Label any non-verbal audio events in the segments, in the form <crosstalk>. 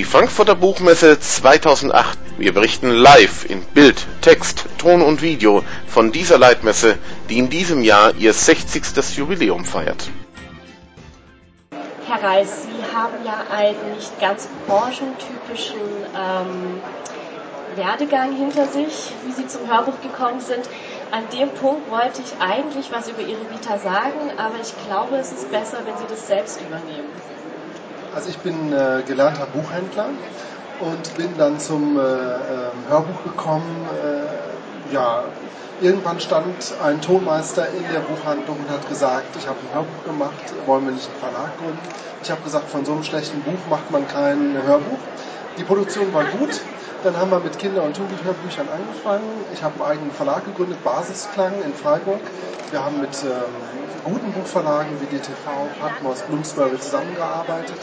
Die Frankfurter Buchmesse 2008. Wir berichten live in Bild, Text, Ton und Video von dieser Leitmesse, die in diesem Jahr ihr 60. Jubiläum feiert. Herr Reis, Sie haben ja einen nicht ganz branchentypischen ähm, Werdegang hinter sich, wie Sie zum Hörbuch gekommen sind. An dem Punkt wollte ich eigentlich was über Ihre Vita sagen, aber ich glaube, es ist besser, wenn Sie das selbst übernehmen. Also ich bin äh, gelernter Buchhändler und bin dann zum äh, ähm, Hörbuch gekommen. Äh, ja, irgendwann stand ein Tonmeister in der Buchhandlung und hat gesagt, ich habe ein Hörbuch gemacht, wollen wir nicht einen Verlag gründen? Ich habe gesagt, von so einem schlechten Buch macht man kein Hörbuch. Die Produktion war gut. Dann haben wir mit Kinder- und Jugendhörbüchern angefangen. Ich habe einen eigenen Verlag gegründet, Basisklang in Freiburg. Wir haben mit ähm, guten Buchverlagen wie DTV, Patmos, Bloomsbury zusammengearbeitet.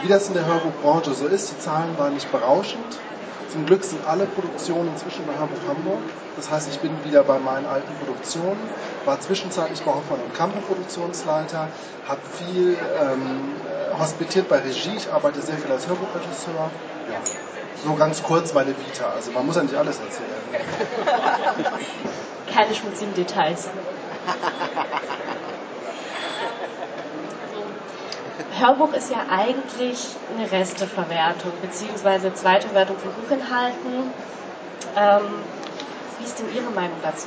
Wie das in der Hörbuchbranche so ist, die Zahlen waren nicht berauschend. Zum Glück sind alle Produktionen inzwischen bei Hörbuch Hamburg. Das heißt, ich bin wieder bei meinen alten Produktionen, war zwischenzeitlich bei Hoffmann und Kampe Produktionsleiter, habe viel ähm, hospitiert bei Regie, ich arbeite sehr viel als Hörbuchregisseur. Ja, so ganz kurz meine Vita, also man muss ja nicht alles erzählen. <laughs> Keine schmutzigen Details. Hörbuch ist ja eigentlich eine Resteverwertung bzw. Zweitverwertung von Buchinhalten. Ähm, wie ist denn Ihre Meinung dazu?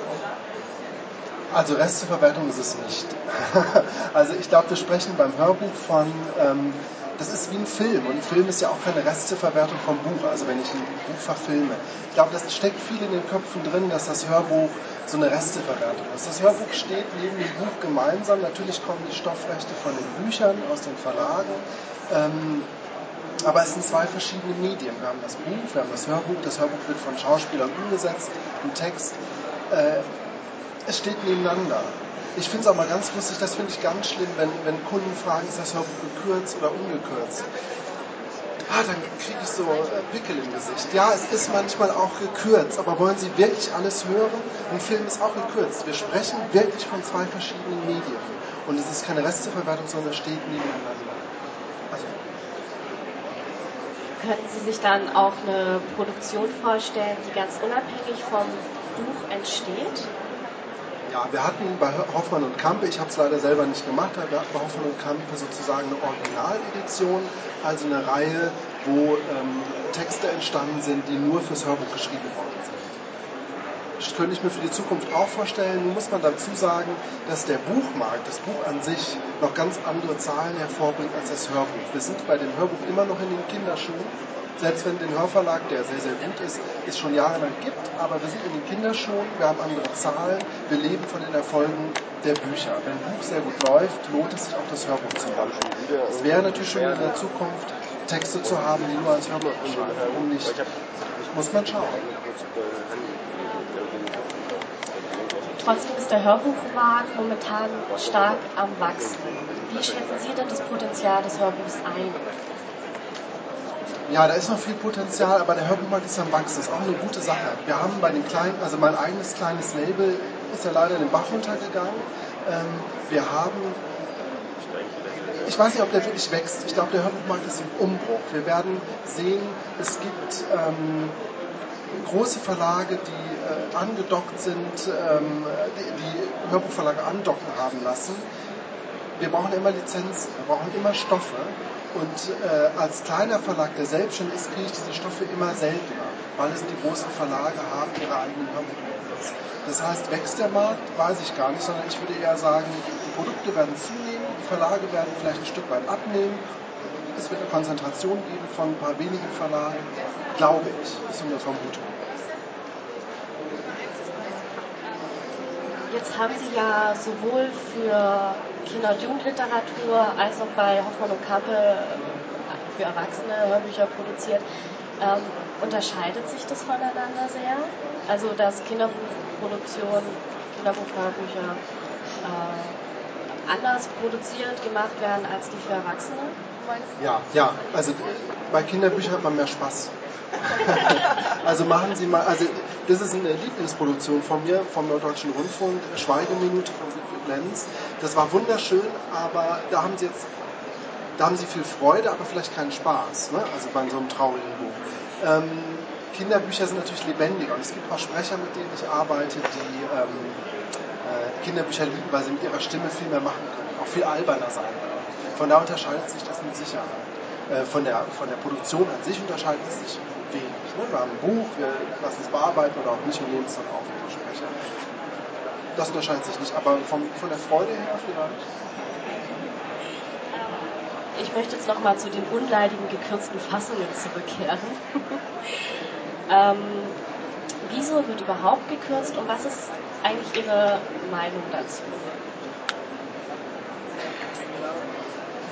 Also Resteverwertung ist es nicht. <laughs> also ich glaube, wir sprechen beim Hörbuch von, ähm, das ist wie ein Film und ein Film ist ja auch keine Resteverwertung vom Buch, also wenn ich ein Buch verfilme. Ich glaube, das steckt viel in den Köpfen drin, dass das Hörbuch so eine Resteverwertung ist. Das Hörbuch steht neben dem Buch gemeinsam. Natürlich kommen die Stoffrechte von den Büchern aus den Verlagen. Ähm, aber es sind zwei verschiedene Medien. Wir haben das Buch, wir haben das Hörbuch. Das Hörbuch wird von Schauspielern umgesetzt, im Text. Äh, es steht nebeneinander. Ich finde es auch mal ganz lustig, das finde ich ganz schlimm, wenn, wenn Kunden fragen, ist das Hörbuch gekürzt oder ungekürzt ah, dann kriege ich so Pickel im Gesicht. Ja, es ist manchmal auch gekürzt, aber wollen Sie wirklich alles hören? Ein Film ist auch gekürzt. Wir sprechen wirklich von zwei verschiedenen Medien. Und es ist keine Resteverwertung, sondern es steht nebeneinander. Also. Könnten Sie sich dann auch eine Produktion vorstellen, die ganz unabhängig vom Buch entsteht? Ja, wir hatten bei Hoffmann und Kampe, ich habe es leider selber nicht gemacht, wir hatten bei Hoffmann und Kampe sozusagen eine Originaledition, also eine Reihe, wo ähm, Texte entstanden sind, die nur fürs Hörbuch geschrieben worden sind. Könnte ich mir für die Zukunft auch vorstellen. Nun muss man dazu sagen, dass der Buchmarkt, das Buch an sich, noch ganz andere Zahlen hervorbringt als das Hörbuch. Wir sind bei dem Hörbuch immer noch in den Kinderschuhen selbst wenn den Hörverlag, der sehr, sehr gut ist, es schon jahrelang gibt, aber wir sind in den Kinderschuhen, wir haben andere Zahlen, wir leben von den Erfolgen der Bücher. Wenn ein Buch sehr gut läuft, lohnt es sich auch das Hörbuch zu machen. Es wäre natürlich schon in der Zukunft, Texte zu haben, die nur als Hörbuch erscheinen. Warum nicht? Muss man schauen. Trotzdem ist der Hörbuchmarkt momentan stark am Wachsen. Wie schätzen Sie denn das Potenzial des Hörbuchs ein? Ja, da ist noch viel Potenzial, aber der Hörbuchmarkt ist am Wachsen. Das ist auch eine gute Sache. Wir haben bei den kleinen, also mein eigenes kleines Label ist ja leider in den Bach runtergegangen. Ähm, wir haben, ich weiß nicht, ob der wirklich wächst. Ich glaube, der Hörbuchmarkt ist im Umbruch. Wir werden sehen, es gibt ähm, große Verlage, die äh, angedockt sind, ähm, die, die Hörbuchverlage andocken haben lassen. Wir brauchen immer Lizenzen, wir brauchen immer Stoffe. Und äh, als kleiner Verlag, der selbstständig ist, kriege ich diese Stoffe immer seltener, weil es die großen Verlage haben ihre eigenen Hörbuchprofis. Das heißt, wächst der Markt? Weiß ich gar nicht, sondern ich würde eher sagen, die Produkte werden zunehmen, Verlage werden vielleicht ein Stück weit abnehmen. Es wird eine Konzentration geben von ein paar wenigen Verlagen, glaube ich, ist eine Vermutung. Jetzt haben Sie ja sowohl für Kinder- und Jugendliteratur als auch bei Hoffmann und Kappe ähm, für Erwachsene Hörbücher produziert. Ähm, unterscheidet sich das voneinander sehr? Also dass Kinderbuchproduktion, Kinderbuchhörbücher äh, anders produziert, gemacht werden als die für Erwachsene? Ja, ja. Also bei Kinderbüchern hat man mehr Spaß. <laughs> also machen Sie mal, also das ist eine Lieblingsproduktion von mir, vom Norddeutschen Rundfunk, Schweigeminute von Siegfried Lenz. Das war wunderschön, aber da haben Sie jetzt da haben sie viel Freude, aber vielleicht keinen Spaß, ne? also bei so einem traurigen Buch. Ähm, Kinderbücher sind natürlich lebendiger und es gibt auch Sprecher, mit denen ich arbeite, die ähm, äh, Kinderbücher lieben, weil sie mit ihrer Stimme viel mehr machen können, auch viel alberner sein können. Von da unterscheidet sich das mit Sicherheit. Äh, von, der, von der Produktion an sich unterscheidet es sich wenig. Ne? Wir haben ein Buch, wir lassen es bearbeiten oder auch nicht und nehmen es dann auf mit dem Sprecher. Das unterscheidet sich nicht, aber vom, von der Freude her vielleicht. Ich möchte jetzt nochmal zu den unleidigen gekürzten Fassungen zurückkehren. <laughs> ähm, wieso wird überhaupt gekürzt und was ist eigentlich Ihre Meinung dazu?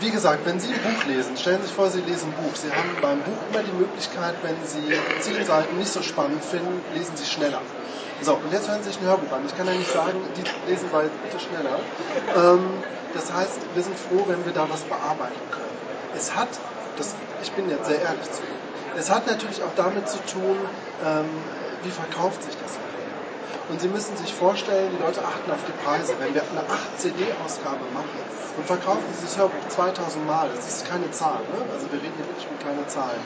Wie gesagt, wenn Sie ein Buch lesen, stellen Sie sich vor, Sie lesen ein Buch. Sie haben beim Buch immer die Möglichkeit, wenn Sie zehn Seiten nicht so spannend finden, lesen Sie schneller. So, und jetzt hören Sie sich ein Hörbuch an. Ich kann ja nicht sagen, die lesen bei bitte schneller. Ähm, das heißt, wir sind froh, wenn wir da was bearbeiten können. Es hat, das, ich bin jetzt sehr ehrlich zu Ihnen, es hat natürlich auch damit zu tun, ähm, wie verkauft sich das und Sie müssen sich vorstellen, die Leute achten auf die Preise. Wenn wir eine 8-CD-Ausgabe machen und verkaufen dieses Hörbuch 2000 Mal, das ist keine Zahl, ne? also wir reden hier wirklich mit kleinen Zahlen,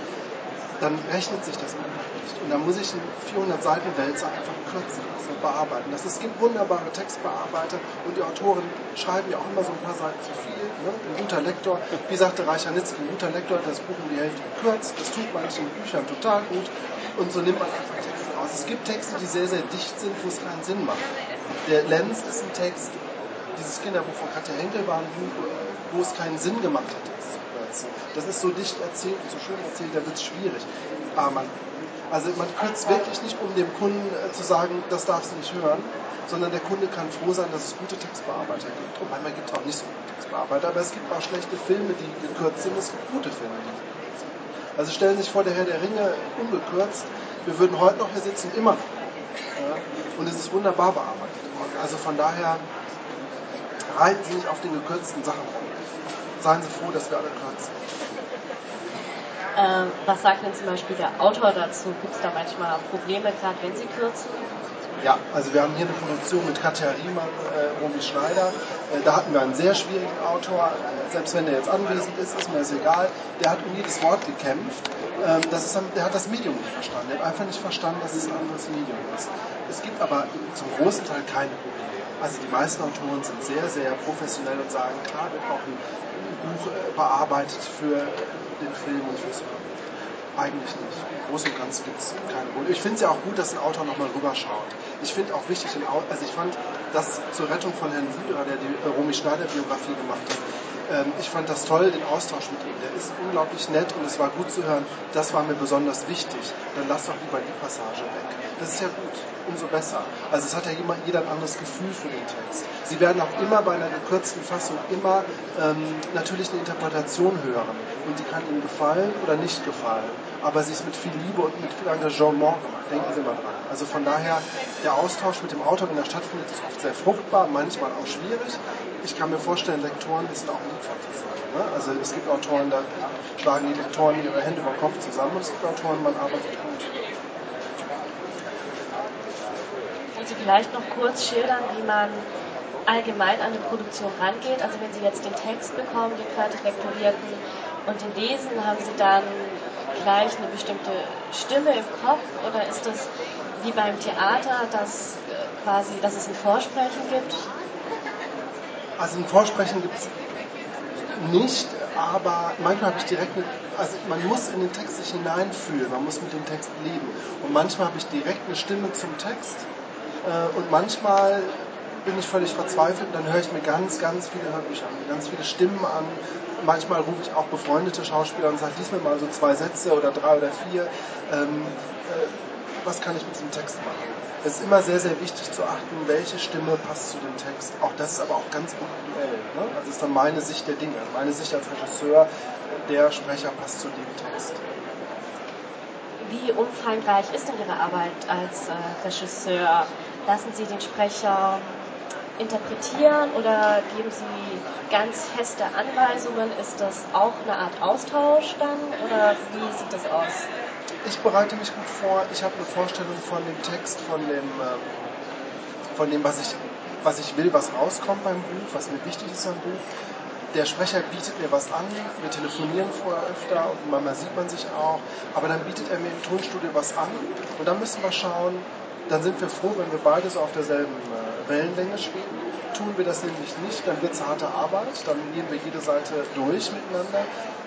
dann rechnet sich das einfach nicht. Und dann muss ich einen 400 Seiten Wälzer einfach kürzen und bearbeiten. Das, es gibt wunderbare Textbearbeiter und die Autoren schreiben ja auch immer so ein paar Seiten zu viel. Ne? Ein guter Lektor, wie sagte Reichanitzky, ein guter Lektor hat das Buch um die Hälfte gekürzt. Das tut manchen Büchern total gut. Und so nimmt man einfach Texte aus. Es gibt Texte, die sehr, sehr dicht sind, wo es keinen Sinn macht. Der Lenz ist ein Text, dieses Kinderbuch von Katja Henkel war ein Buch, wo es keinen Sinn gemacht kürzen. Das ist so dicht erzählt und so schön erzählt, da wird es schwierig. Aber man, also man kürzt wirklich nicht, um dem Kunden äh, zu sagen, das darfst du nicht hören, sondern der Kunde kann froh sein, dass es gute Textbearbeiter gibt. Und manchmal gibt es auch nicht so gute Textbearbeiter, aber es gibt auch schlechte Filme, die gekürzt sind, es gibt gute Filme, die gekürzt sind. Also stellen Sie sich vor, der Herr der Ringe ungekürzt, wir würden heute noch hier sitzen, immer noch. Und es ist wunderbar bearbeitet worden. Also von daher reiten Sie nicht auf den gekürzten Sachen rum. Seien Sie froh, dass wir alle kürzen. Äh, was sagt denn zum Beispiel der Autor dazu? Gibt es da manchmal Probleme, gerade wenn Sie kürzen? Ja, also wir haben hier eine Produktion mit Katja Riemann, äh, Romy Schneider. Äh, da hatten wir einen sehr schwierigen Autor. Selbst wenn er jetzt anwesend ist, ist mir das egal. Der hat um jedes Wort gekämpft. Ähm, das ist, der hat das Medium nicht verstanden. Er hat einfach nicht verstanden, dass es ein anderes Medium ist. Es gibt aber zum großen Teil keine Probleme. Also die meisten Autoren sind sehr, sehr professionell und sagen, klar, wird auch ein Buch äh, bearbeitet für den Film und fürs Hörbuch. Eigentlich nicht. Im Großen und Ganzen gibt es keine Probleme. Ich finde es ja auch gut, dass ein Autor nochmal rüberschaut. Ich finde auch wichtig, also ich fand das zur Rettung von Herrn Wühler, der die Romy Schneider Biografie gemacht hat, ähm, ich fand das toll, den Austausch mit ihm. Der ist unglaublich nett und es war gut zu hören. Das war mir besonders wichtig. Dann lass doch lieber die Passage weg. Das ist ja gut, umso besser. Also es hat ja jeder ein anderes Gefühl für den Text. Sie werden auch immer bei einer gekürzten Fassung immer ähm, natürlich eine Interpretation hören. Und die kann Ihnen gefallen oder nicht gefallen aber sie ist mit viel Liebe und mit viel Engagement gemacht. Denken Sie mal dran. Also von daher, der Austausch mit dem Autor, wenn er stattfindet, ist oft sehr fruchtbar, manchmal auch schwierig. Ich kann mir vorstellen, Lektoren wissen auch nie von Ne? Also es gibt Autoren, da schlagen die Lektoren ihre Hände über den Kopf zusammen und es gibt Autoren, man arbeitet gut. Können Sie vielleicht noch kurz schildern, wie man allgemein an eine Produktion rangeht? Also wenn Sie jetzt den Text bekommen, den fertig lektorierten, und den Lesen, haben Sie dann gleich eine bestimmte Stimme im Kopf oder ist das wie beim Theater, dass äh, quasi, dass es ein Vorsprechen gibt? Also ein Vorsprechen gibt es nicht, aber manchmal habe ich direkt eine, also man muss in den Text sich hineinfühlen, man muss mit dem Text leben. Und manchmal habe ich direkt eine Stimme zum Text äh, und manchmal bin ich völlig verzweifelt und dann höre ich mir ganz, ganz viele Hörbücher an, ganz viele Stimmen an. Manchmal rufe ich auch befreundete Schauspieler und sage, lies mir mal so zwei Sätze oder drei oder vier. Ähm, äh, was kann ich mit diesem Text machen? Es ist immer sehr, sehr wichtig zu achten, welche Stimme passt zu dem Text. Auch das ist aber auch ganz individuell. Ne? Also das ist dann meine Sicht der Dinge. Meine Sicht als Regisseur, der Sprecher passt zu dem Text. Wie umfangreich ist denn Ihre Arbeit als äh, Regisseur? Lassen Sie den Sprecher interpretieren oder geben Sie ganz feste Anweisungen? Ist das auch eine Art Austausch dann oder wie sieht das aus? Ich bereite mich gut vor. Ich habe eine Vorstellung von dem Text, von dem, ähm, von dem was, ich, was ich will, was rauskommt beim Buch, was mir wichtig ist am Buch. der Sprecher bietet mir was an, wir telefonieren vorher öfter und manchmal sieht man sich auch, aber dann bietet er mir im Tonstudio was an und dann müssen wir schauen, dann sind wir froh, wenn wir beide so auf derselben äh, Wellenlänge schweben. Tun wir das nämlich nicht, dann wird es harte Arbeit, dann gehen wir jede Seite durch miteinander.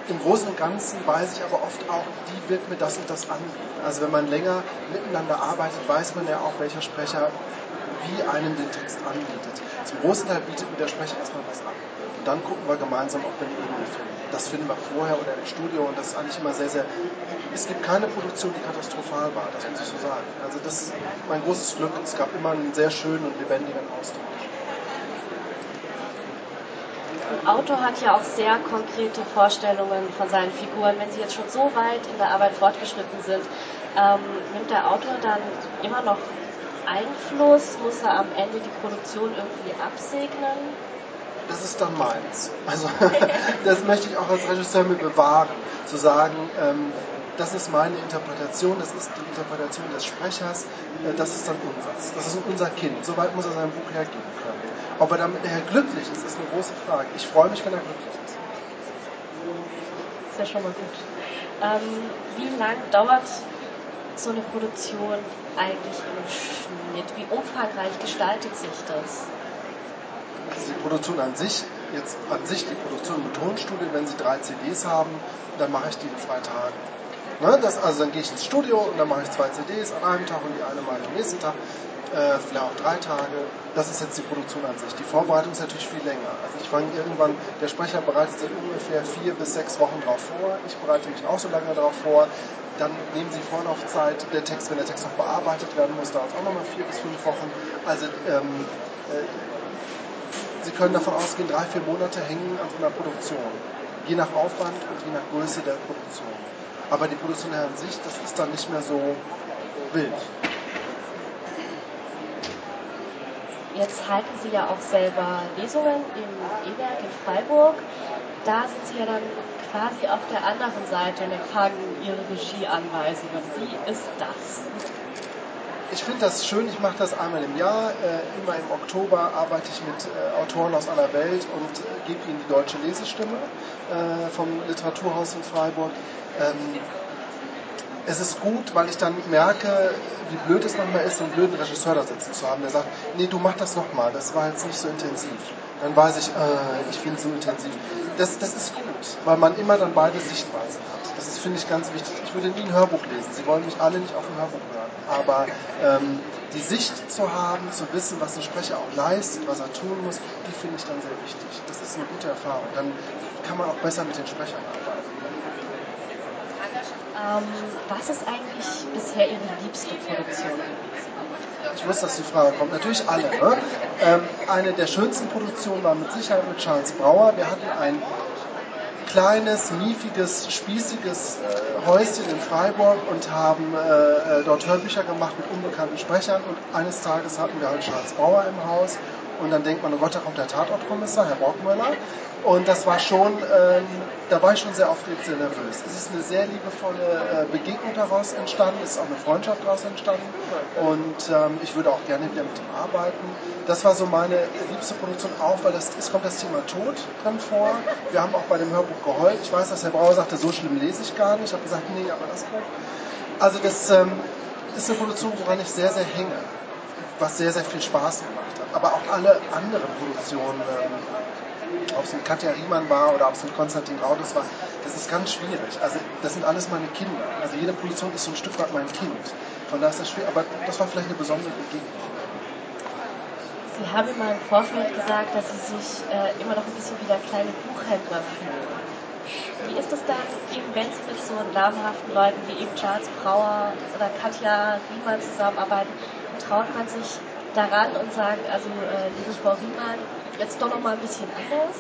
Im Großen und Ganzen weiß ich aber oft auch, die wird mir das und das anbieten. Also wenn man länger miteinander arbeitet, weiß man ja auch, welcher Sprecher wie einem den Text anbietet. Zum großen Teil bietet mir der Sprecher erstmal was an. Und dann gucken wir gemeinsam, ob wir eine Ebene finden. Das finden wir vorher oder im Studio und das ist eigentlich immer sehr, sehr. Es gibt keine Produktion, die katastrophal war, das muss ich so sagen. Also das ist mein großes Glück. Es gab immer einen sehr schönen und lebendigen Austausch. Ein Autor hat ja auch sehr konkrete Vorstellungen von seinen Figuren. Wenn sie jetzt schon so weit in der Arbeit fortgeschritten sind, ähm, nimmt der Autor dann immer noch Einfluss? Muss er am Ende die Produktion irgendwie absegnen? Das ist dann meins. Also <laughs> das möchte ich auch als Regisseur mir bewahren, zu sagen, ähm, das ist meine Interpretation, das ist die Interpretation des Sprechers, äh, das ist dann unseres. Das ist unser Kind. Soweit muss er sein Buch hergeben können. Ob er damit nachher glücklich ist, ist eine große Frage. Ich freue mich, wenn er glücklich ist. Das ist ja schon mal gut. Ähm, wie lang dauert so eine Produktion eigentlich im Schnitt? Wie umfangreich gestaltet sich das? Also die Produktion an sich, jetzt an sich die Produktion im Tonstudio, wenn Sie drei CDs haben, dann mache ich die in zwei Tagen. Ne, das, also dann gehe ich ins Studio und dann mache ich zwei CDs an einem Tag und die eine ich am nächsten Tag, äh, vielleicht auch drei Tage. Das ist jetzt die Produktion an sich. Die Vorbereitung ist natürlich viel länger. Also ich fange irgendwann, der Sprecher bereitet sich ungefähr vier bis sechs Wochen darauf vor. Ich bereite mich auch so lange darauf vor. Dann nehmen Sie Vorlaufzeit. Der Text, wenn der Text noch bearbeitet werden muss, dauert es auch nochmal vier bis fünf Wochen. Also ähm, äh, Sie können davon ausgehen, drei, vier Monate hängen an so einer Produktion. Je nach Aufwand und je nach Größe der Produktion. Aber die Produktion an sich, das ist dann nicht mehr so wild. Jetzt halten Sie ja auch selber Lesungen im E-Werk in Freiburg. Da sind Sie ja dann quasi auf der anderen Seite und empfangen Ihre Regieanweisungen. Wie ist das? Ich finde das schön, ich mache das einmal im Jahr. Äh, immer im Oktober arbeite ich mit äh, Autoren aus aller Welt und äh, gebe ihnen die deutsche Lesestimme äh, vom Literaturhaus in Freiburg. Ähm, es ist gut, weil ich dann merke, wie blöd es manchmal ist, so einen blöden Regisseur da sitzen zu haben, der sagt, nee, du mach das nochmal, das war jetzt nicht so intensiv. Dann weiß ich, äh, ich finde es so intensiv. Das, das ist gut, weil man immer dann beide Sichtweisen hat. Das finde ich, ganz wichtig. Ich würde nie ein Hörbuch lesen. Sie wollen mich alle nicht auf dem Hörbuch hören. Aber ähm, die Sicht zu haben, zu wissen, was ein Sprecher auch leistet, was er tun muss, die finde ich dann sehr wichtig. Das ist eine gute Erfahrung. Dann kann man auch besser mit den Sprechern arbeiten. Ähm, was ist eigentlich bisher Ihre liebste Produktion Ich wusste, dass die Frage kommt. Natürlich alle. Ne? Ähm, eine der schönsten Produktionen war mit Sicherheit mit Charles Brauer. Wir hatten ein kleines, miefiges, spießiges äh, Häuschen in Freiburg und haben äh, äh, dort Hörbücher gemacht mit unbekannten Sprechern. Und eines Tages hatten wir halt Charles Brauer im Haus und dann denkt man, oh Gott, da kommt der Tatortkommissar, Herr Brockmüller. Und das war schon, ähm, da war ich schon sehr aufgeregt, sehr nervös. Es ist eine sehr liebevolle äh, Begegnung daraus entstanden, ist auch eine Freundschaft daraus entstanden und ähm, ich würde auch gerne wieder mit ihm arbeiten. Das war so meine liebste Produktion auch, weil das, es kommt das Thema Tod drin vor. Wir haben auch bei dem Hörbuch geheult. Ich weiß, dass Herr Brauer sagte, so schlimm lese ich gar nicht. Ich habe gesagt, nee, aber das Buch. Also das ähm, ist eine Produktion, woran ich sehr, sehr hänge was sehr, sehr viel Spaß gemacht hat. Aber auch alle anderen Produktionen, ähm, ob es mit Katja Riemann war oder ob es mit Konstantin Raudes war, das ist ganz schwierig. Also das sind alles meine Kinder. Also jede Produktion ist so ein Stück weit mein Kind. Von daher ist das schwierig, aber das war vielleicht eine besondere Begegnung. Sie haben in meinem Vorfeld gesagt, dass Sie sich äh, immer noch ein bisschen wie der kleine Buchhändler fühlen. Wie ist es dann, eben wenn Sie mit so namhaften Leuten wie eben Charles Brauer oder Katja Riemann zusammenarbeiten, traut man sich daran und sagt, also äh, Frau Riemann, jetzt doch noch mal ein bisschen anders?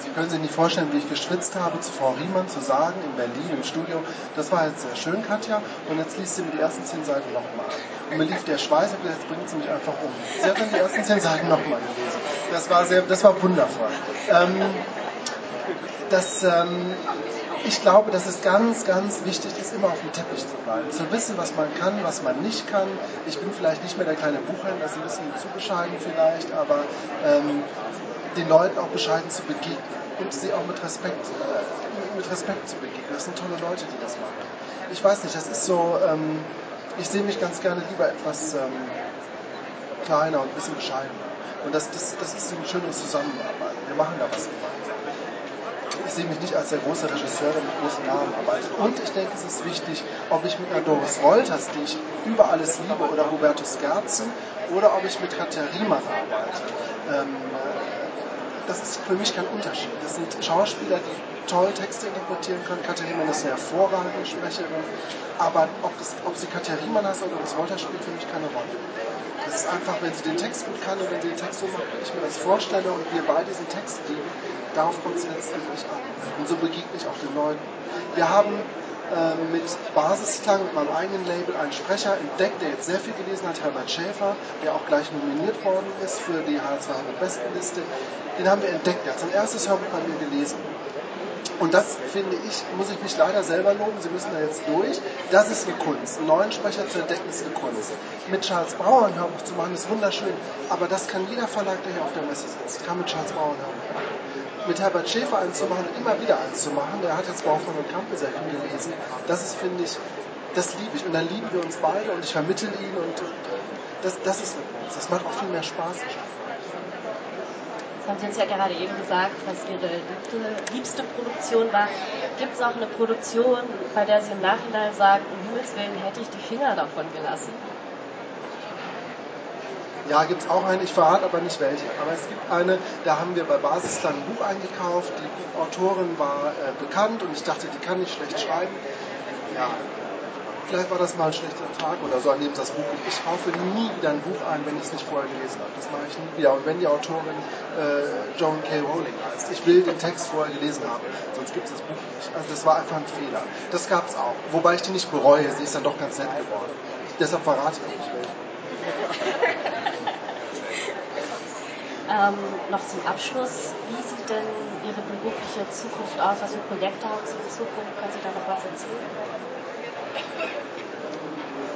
Sie können sich nicht vorstellen, wie ich geschwitzt habe, zu Frau Riemann zu sagen, in Berlin im Studio, das war jetzt sehr schön, Katja, und jetzt liest sie mir die ersten zehn Seiten nochmal. Und mir lief der Schweiß und jetzt bringt sie mich einfach um. Sie hat dann die ersten zehn Seiten nochmal gelesen. Das war sehr, das war wundervoll. Ähm, dass ähm, ich glaube, dass es ganz, ganz wichtig ist, immer auf dem Teppich zu bleiben. Zu wissen, was man kann, was man nicht kann. Ich bin vielleicht nicht mehr der kleine Buchhändler, das ist ein bisschen zu bescheiden vielleicht, aber ähm, den Leuten auch bescheiden zu begegnen und sie auch mit Respekt, äh, mit Respekt zu begegnen. Das sind tolle Leute, die das machen. Ich weiß nicht, das ist so, ähm, ich sehe mich ganz gerne lieber etwas ähm, kleiner und ein bisschen bescheidener. Und das, das, das ist eine schöne Zusammenarbeit. Wir machen da was gemeinsam. Ich sehe mich nicht als der große Regisseur, der mit großen Namen arbeitet. Und ich denke, es ist wichtig, ob ich mit einer Doris Wolters, die ich über alles liebe, oder Hubertus Gerzen, oder ob ich mit Katja Riemann arbeite. Ähm, das ist für mich kein Unterschied. Das sind Schauspieler, die toll Texte interpretieren können. Katja Riemann ist eine hervorragende Sprecherin. Aber ob, das, ob sie Katja Riemann heißt oder Doris Wolters, spielt für mich keine Rolle. Das ist einfach, wenn sie den Text gut kann und wenn sie den Text so macht, wie ich mir das vorstelle und wir beide diesen Text lieben, darauf kommt es letztendlich an. Und so begegne ich auch den Leuten. Wir haben äh, mit Basisklang, mit meinem eigenen Label, einen Sprecher entdeckt, der jetzt sehr viel gelesen hat, Herbert Schäfer, der auch gleich nominiert worden ist für die H200 Bestenliste. Den haben wir entdeckt, der hat sein erstes Hörbuch bei mir gelesen. Und das finde ich, muss ich mich leider selber loben, Sie müssen da jetzt durch. Das ist eine Kunst. Einen neuen Sprecher zu entdecken ist eine Kunst. Mit Charles Bauer ein Hörbuch zu machen ist wunderschön, aber das kann jeder Verlag, der hier auf der Messe sitzt, kann mit Charles Bauer ein Hörbuch machen. Mit Herbert Schäfer eins zu machen und immer wieder eins zu machen, der hat jetzt Baufmann und Kampe sehr viel gelesen, das ist, finde ich, das liebe ich. Und dann lieben wir uns beide und ich vermittle ihn und das, das ist eine Kunst. Das macht auch viel mehr Spaß. Sie uns ja gerade eben gesagt, was Ihre liebste, liebste Produktion war. Gibt es auch eine Produktion, bei der Sie im Nachhinein sagen, um Himmels Willen hätte ich die Finger davon gelassen? Ja, gibt es auch eine, ich verrate aber nicht welche. Aber es gibt eine, da haben wir bei Basisland ein Buch eingekauft. Die Autorin war äh, bekannt und ich dachte, die kann nicht schlecht schreiben. Ja, vielleicht war das mal ein schlechter Tag oder so, an dem das Buch. Ich kaufe nie wieder ein Buch ein, wenn ich es nicht vorher gelesen habe. Das mache ich nie wieder. Und wenn die Autorin äh, Joan K. Rowling heißt, ich will den Text vorher gelesen haben, sonst gibt es das Buch nicht. Also das war einfach ein Fehler. Das gab es auch. Wobei ich die nicht bereue, sie ist dann doch ganz nett geworden. Deshalb verrate ich nicht <laughs> ähm, noch zum Abschluss, wie sieht denn Ihre berufliche Zukunft aus? Was für Projekte haben Sie in Zukunft? Können Sie da noch was erzählen?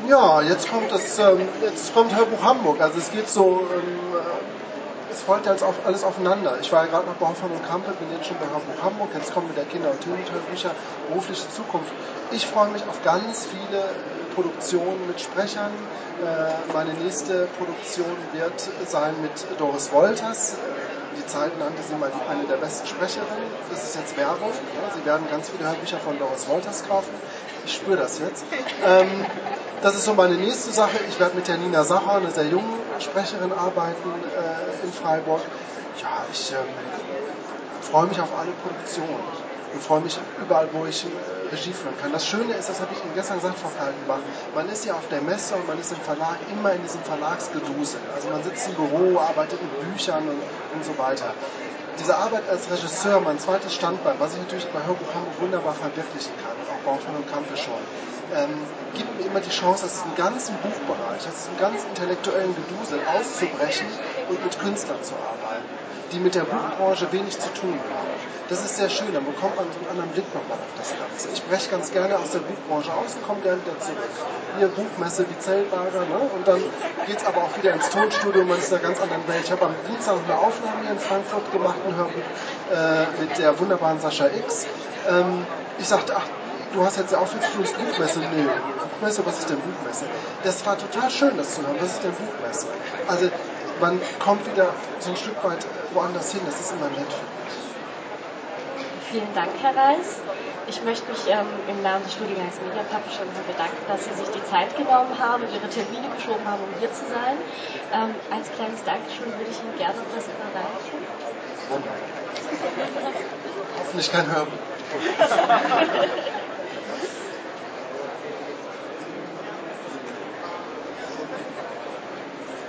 Ja, jetzt kommt das, ähm, jetzt kommt Hörbuch Hamburg. Also es geht so, ähm, äh, es folgt jetzt auf, alles aufeinander. Ich war ja gerade noch bei Hoffmann und Kampe, bin jetzt schon bei Hörbuch Hamburg. Jetzt kommen mit der Kinder- und Jugendhörbücher berufliche Zukunft. Ich freue mich auf ganz viele Produktionen mit Sprechern. Äh, meine nächste Produktion wird sein mit Doris Wolters. Die Zeit nannte sie mal eine der besten Sprecherinnen. Das ist jetzt Werbung. Sie werden ganz viele Hörbücher von Doris Wolters kaufen. Ich spüre das jetzt. Ähm, das ist so meine nächste Sache. Ich werde mit der Nina Sacher, einer sehr jungen Sprecherin, arbeiten äh, in Freiburg. Ja, ich ähm, freue mich auf alle Produktionen und freue mich überall, wo ich äh, Regie führen kann. Das Schöne ist, das habe ich Ihnen gestern gesagt, Frau Kaltenbach, man ist ja auf der Messe und man ist im Verlag immer in diesem Verlagsgedusel. Also man sitzt im Büro, arbeitet mit Büchern und, und so weiter. Diese Arbeit als Regisseur, mein zweites Standbein, was ich natürlich bei Hörbuch Hamburg wunderbar verwirklichen kann, Baufmann und Kampe schon, ähm, gibt mir immer die Chance, aus diesem ganzen Buchbereich, aus diesem ganz intellektuellen Gedusel auszubrechen und mit Künstlern zu arbeiten, die mit der Buchbranche wenig zu tun haben. Das ist sehr schön, dann bekommt man einen anderen Blick nochmal auf das Ganze. Ich breche ganz gerne aus der Buchbranche aus und komme dann wieder zurück. Hier Buchmesse wie Zeltlager, ne? und dann geht es aber auch wieder ins Tonstudio, man ist in einer ganz anderen Welt. Ich habe am Dienstag eine Aufnahme hier in Frankfurt gemacht, ein Hörbuch äh, mit der wunderbaren Sascha X. Ähm, ich sagte, ach, du hast jetzt auch viel zu tun, ist Buchmesse. Nee, Buchmesse, was ist denn Buchmesse? Das war total schön, das zu hören. Was ist denn Buchmesse? Also man kommt wieder so ein Stück weit woanders hin. Das ist immer nett. Vielen Dank, Herr Reis. Ich möchte mich ähm, im Namen des Studiengangs Media Publisher nochmal bedanken, dass Sie sich die Zeit genommen haben, Ihre Termine geschoben haben, um hier zu sein. Ähm, als kleines Dankeschön würde ich Ihnen gerne noch was überreichen. Wunderbar. Hoffentlich kein Hörbuch. <laughs>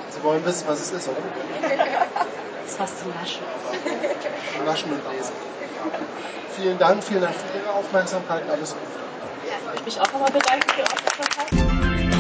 Sie wollen wissen, was es ist, oder? Das ist was zum Naschen. Zum Naschen und Lesen. Vielen Dank, vielen Dank für Ihre Aufmerksamkeit. Alles Gute. Ich möchte mich auch nochmal bedanken für Ihre Aufmerksamkeit.